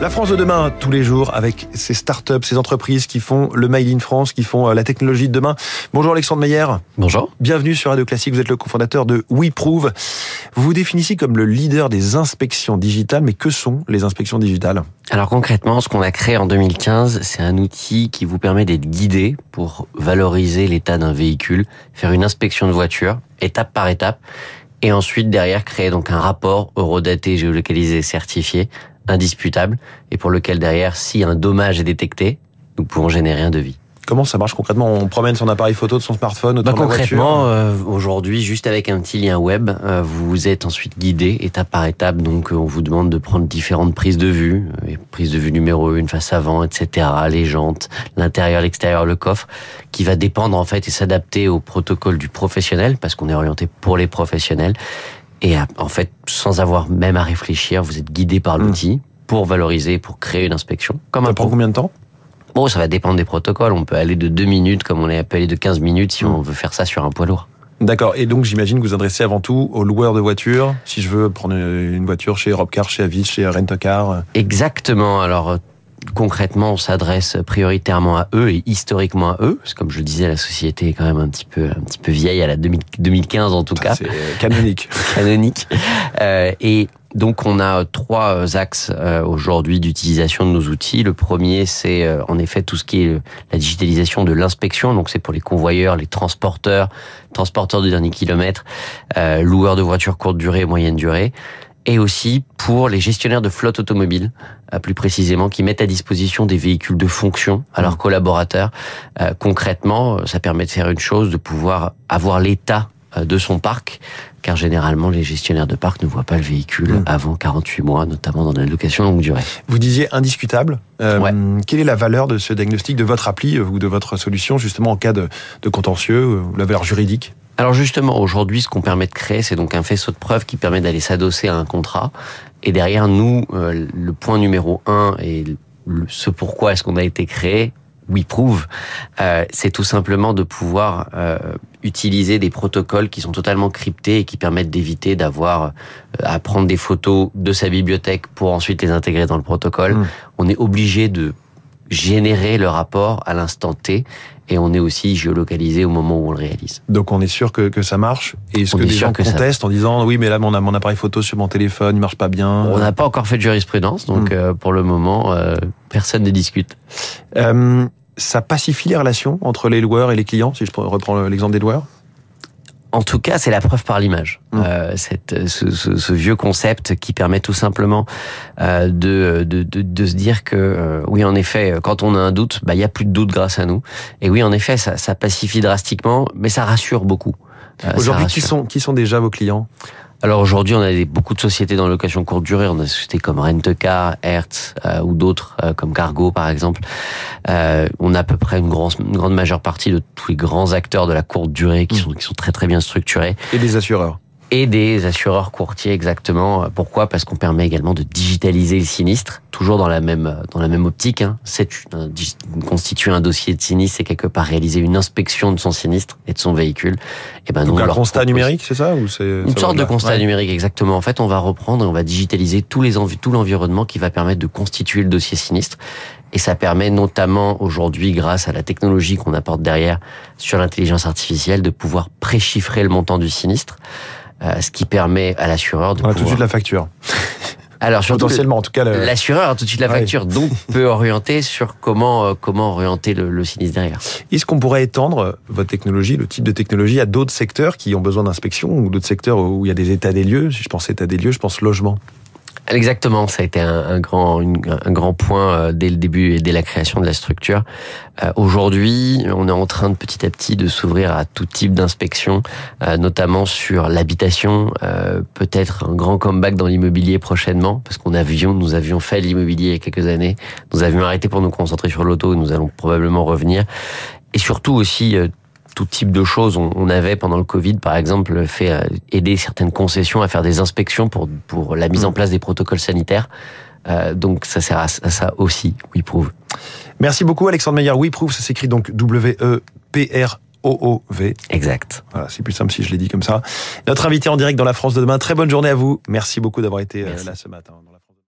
La France de demain, tous les jours, avec ces startups, ces entreprises qui font le Made in France, qui font euh, la technologie de demain. Bonjour Alexandre Meyer. Bonjour. Bienvenue sur Radio Classique. Vous êtes le cofondateur de WeProve. Vous vous définissez comme le leader des inspections digitales, mais que sont les inspections digitales? Alors concrètement, ce qu'on a créé en 2015, c'est un outil qui vous permet d'être guidé pour valoriser l'état d'un véhicule, faire une inspection de voiture, étape par étape, et ensuite derrière créer donc un rapport eurodaté, géolocalisé, certifié indisputable et pour lequel derrière, si un dommage est détecté, nous pouvons générer un devis. Comment ça marche concrètement? On promène son appareil photo de son smartphone autour bah, de la Concrètement, euh, aujourd'hui, juste avec un petit lien web, euh, vous êtes ensuite guidé étape par étape. Donc, euh, on vous demande de prendre différentes prises de vue, euh, prise de vue numéro une, face avant, etc. Les jantes, l'intérieur, l'extérieur, le coffre, qui va dépendre en fait et s'adapter au protocole du professionnel, parce qu'on est orienté pour les professionnels. Et en fait, sans avoir même à réfléchir, vous êtes guidé par l'outil mmh. pour valoriser, pour créer une inspection. Comme ça prend combien de temps? Bon, ça va dépendre des protocoles. On peut aller de 2 minutes, comme on est appelé de 15 minutes, si mmh. on veut faire ça sur un poids lourd. D'accord. Et donc, j'imagine que vous adressez avant tout aux loueurs de voitures. Si je veux prendre une voiture chez Robcar, chez Avis, chez Rent-A-Car. Exactement. Alors, concrètement, on s'adresse prioritairement à eux et historiquement à eux. Parce que comme je le disais, la société est quand même un petit peu, un petit peu vieille, à la 2015 en tout cas. C'est canonique. canonique. Euh, et donc on a trois axes euh, aujourd'hui d'utilisation de nos outils. Le premier, c'est euh, en effet tout ce qui est la digitalisation de l'inspection. Donc c'est pour les convoyeurs, les transporteurs, transporteurs de dernier kilomètre, euh, loueurs de voitures courte durée et moyenne durée et aussi pour les gestionnaires de flotte automobile, plus précisément, qui mettent à disposition des véhicules de fonction à leurs collaborateurs. concrètement, ça permet de faire une chose, de pouvoir avoir l'état de son parc, car généralement les gestionnaires de parc ne voient pas le véhicule mmh. avant 48 mois, notamment dans la location longue durée. Vous disiez indiscutable. Euh, Quelle est la valeur de ce diagnostic, de votre appli ou de votre solution, justement en cas de, de contentieux, ou la valeur juridique? Alors justement, aujourd'hui, ce qu'on permet de créer, c'est donc un faisceau de preuves qui permet d'aller s'adosser à un contrat. Et derrière nous, euh, le point numéro un et ce pourquoi est-ce qu'on a été créé, oui prouve, euh, c'est tout simplement de pouvoir euh, utiliser des protocoles qui sont totalement cryptés et qui permettent d'éviter d'avoir euh, à prendre des photos de sa bibliothèque pour ensuite les intégrer dans le protocole. Mmh. On est obligé de générer le rapport à l'instant T et on est aussi géolocalisé au moment où on le réalise. Donc on est sûr que, que ça marche et ce que des gens contestent en disant oui mais là mon, mon appareil photo sur mon téléphone il marche pas bien. On n'a pas encore fait de jurisprudence donc mmh. pour le moment personne ne discute. Euh, ça pacifie les relations entre les loueurs et les clients, si je reprends l'exemple des loueurs? En tout cas, c'est la preuve par l'image. Mmh. Euh, cette, ce, ce, ce, vieux concept qui permet tout simplement euh, de, de, de, de, se dire que euh, oui, en effet, quand on a un doute, bah il y a plus de doute grâce à nous. Et oui, en effet, ça, ça pacifie drastiquement, mais ça rassure beaucoup. Euh, Aujourd'hui, qui sont qui sont déjà vos clients? Alors aujourd'hui, on a des, beaucoup de sociétés dans location courte durée. On a des sociétés comme Rent-A-Car, Hertz euh, ou d'autres euh, comme Cargo par exemple. Euh, on a à peu près une, grande, une grande majeure partie de tous les grands acteurs de la courte durée qui, mmh. sont, qui sont très très bien structurés. Et des assureurs et des assureurs courtiers exactement. Pourquoi? Parce qu'on permet également de digitaliser le sinistre, toujours dans la même dans la même optique. Hein. C'est constituer un dossier de sinistre, c'est quelque part réaliser une inspection de son sinistre et de son véhicule. Et ben Donc un constat numérique, c'est ça ou c'est une sorte de constat ouais. numérique exactement. En fait, on va reprendre et on va digitaliser tous les tout l'environnement qui va permettre de constituer le dossier sinistre. Et ça permet notamment aujourd'hui, grâce à la technologie qu'on apporte derrière sur l'intelligence artificielle, de pouvoir préchiffrer le montant du sinistre. Euh, ce qui permet à l'assureur de On a pouvoir... tout de suite la facture. Alors potentiellement, en tout cas, l'assureur a tout de suite la facture, ouais. donc peut orienter sur comment euh, comment orienter le, le sinistre derrière. Est-ce qu'on pourrait étendre votre technologie, le type de technologie, à d'autres secteurs qui ont besoin d'inspection ou d'autres secteurs où il y a des états des lieux? Si je pense état des lieux, je pense logement. Exactement, ça a été un, grand, un grand point euh, dès le début et dès la création de la structure. Euh, Aujourd'hui, on est en train de petit à petit de s'ouvrir à tout type d'inspection, euh, notamment sur l'habitation. Peut-être un grand comeback dans l'immobilier prochainement, parce qu'on avions, nous avions fait l'immobilier il y a quelques années. Nous avions arrêté pour nous concentrer sur l'auto, nous allons probablement revenir. Et surtout aussi tout type de choses. On, avait pendant le Covid, par exemple, fait euh, aider certaines concessions à faire des inspections pour pour la mise en place des protocoles sanitaires. Euh, donc ça sert à, ça aussi. WeProve. Merci beaucoup, Alexandre Meyer. WeProve, ça s'écrit donc W E P R O O V. Exact. Voilà, c'est plus simple si je l'ai dit comme ça. Notre invité en direct dans la France de demain. Très bonne journée à vous. Merci beaucoup d'avoir été Merci. là ce matin.